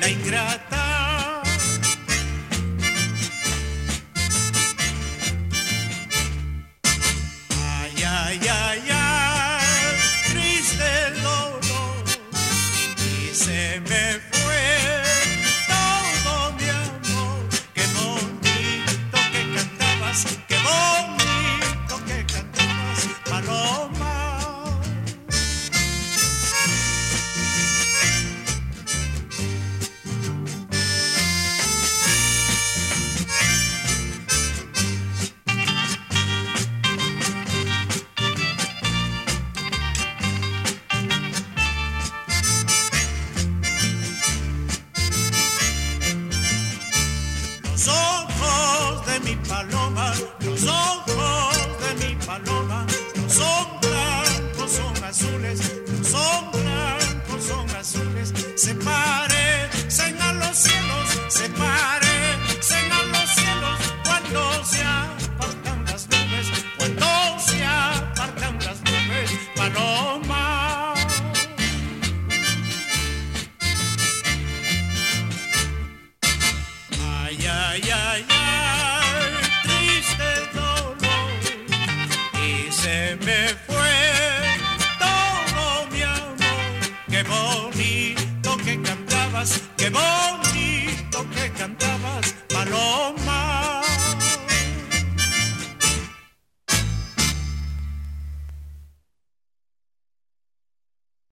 la ingrata. Ay, ay, ay, ay, triste el dolor y se me se me fue todo mi amor. Qué bonito que cantabas, qué bonito.